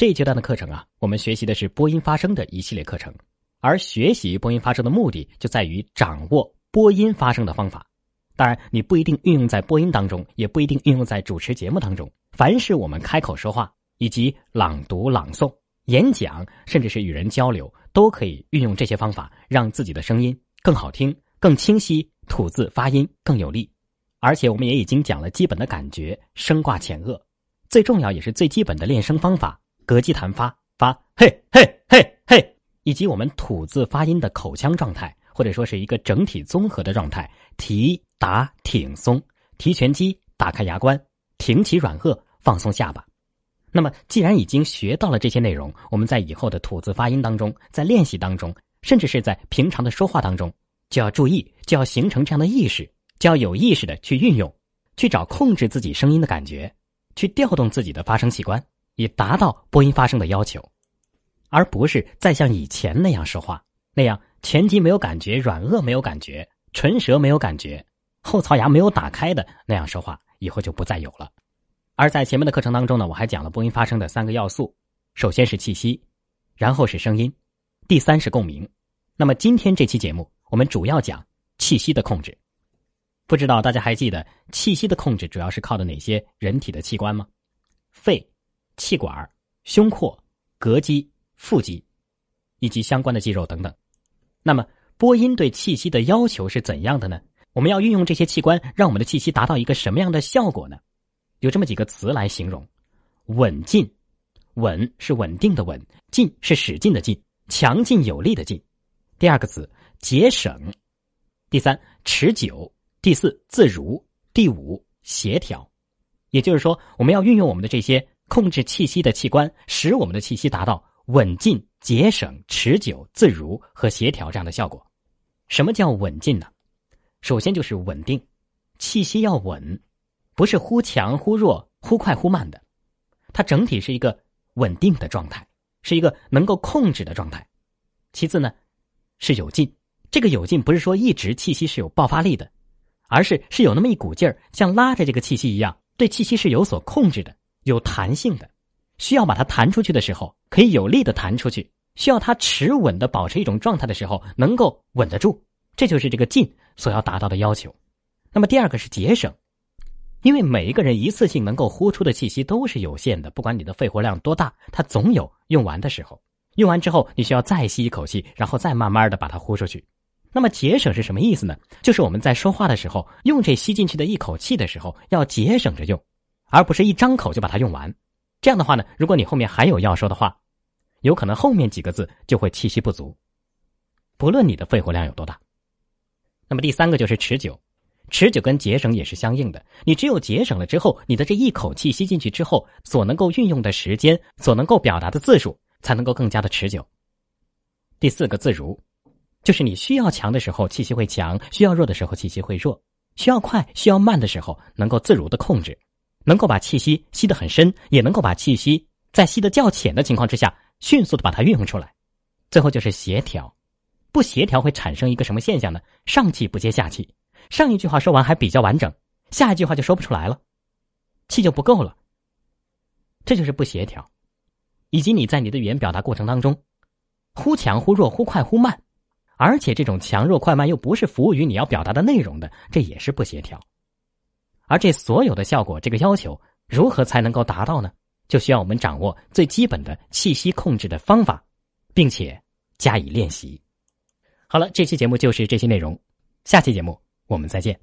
这一阶段的课程啊，我们学习的是播音发声的一系列课程，而学习播音发声的目的就在于掌握播音发声的方法。当然，你不一定运用在播音当中，也不一定运用在主持节目当中。凡是我们开口说话，以及朗读、朗诵、演讲，甚至是与人交流，都可以运用这些方法，让自己的声音更好听、更清晰，吐字发音更有力。而且，我们也已经讲了基本的感觉、声挂浅恶，最重要也是最基本的练声方法：膈肌弹发，发嘿嘿嘿嘿，以及我们吐字发音的口腔状态，或者说是一个整体综合的状态：提、打、挺、松，提拳肌，打开牙关，挺起软腭，放松下巴。那么，既然已经学到了这些内容，我们在以后的吐字发音当中，在练习当中，甚至是在平常的说话当中，就要注意，就要形成这样的意识。就要有意识的去运用，去找控制自己声音的感觉，去调动自己的发声器官，以达到播音发声的要求，而不是再像以前那样说话，那样前肌没有感觉，软腭没有感觉，唇舌没有感觉，后槽牙没有打开的那样说话，以后就不再有了。而在前面的课程当中呢，我还讲了播音发声的三个要素，首先是气息，然后是声音，第三是共鸣。那么今天这期节目，我们主要讲气息的控制。不知道大家还记得气息的控制主要是靠的哪些人体的器官吗？肺、气管、胸廓、膈肌、腹肌，以及相关的肌肉等等。那么播音对气息的要求是怎样的呢？我们要运用这些器官，让我们的气息达到一个什么样的效果呢？有这么几个词来形容：稳进，稳是稳定的稳，进是使劲的劲，强劲有力的劲。第二个词节省，第三持久。第四，自如；第五，协调。也就是说，我们要运用我们的这些控制气息的器官，使我们的气息达到稳进、节省、持久、自如和协调这样的效果。什么叫稳进呢？首先就是稳定，气息要稳，不是忽强忽弱、忽快忽慢的，它整体是一个稳定的状态，是一个能够控制的状态。其次呢，是有劲。这个有劲不是说一直气息是有爆发力的。而是是有那么一股劲儿，像拉着这个气息一样，对气息是有所控制的，有弹性的。需要把它弹出去的时候，可以有力的弹出去；需要它持稳的保持一种状态的时候，能够稳得住。这就是这个劲所要达到的要求。那么第二个是节省，因为每一个人一次性能够呼出的气息都是有限的，不管你的肺活量多大，它总有用完的时候。用完之后，你需要再吸一口气，然后再慢慢的把它呼出去。那么节省是什么意思呢？就是我们在说话的时候，用这吸进去的一口气的时候，要节省着用，而不是一张口就把它用完。这样的话呢，如果你后面还有要说的话，有可能后面几个字就会气息不足。不论你的肺活量有多大。那么第三个就是持久，持久跟节省也是相应的。你只有节省了之后，你的这一口气吸进去之后，所能够运用的时间，所能够表达的字数，才能够更加的持久。第四个自如。就是你需要强的时候，气息会强；需要弱的时候，气息会弱；需要快、需要慢的时候，能够自如的控制，能够把气息吸得很深，也能够把气息在吸得较浅的情况之下，迅速的把它运用出来。最后就是协调，不协调会产生一个什么现象呢？上气不接下气，上一句话说完还比较完整，下一句话就说不出来了，气就不够了。这就是不协调，以及你在你的语言表达过程当中，忽强忽弱，忽快忽慢。而且这种强弱快慢又不是服务于你要表达的内容的，这也是不协调。而这所有的效果，这个要求如何才能够达到呢？就需要我们掌握最基本的气息控制的方法，并且加以练习。好了，这期节目就是这些内容，下期节目我们再见。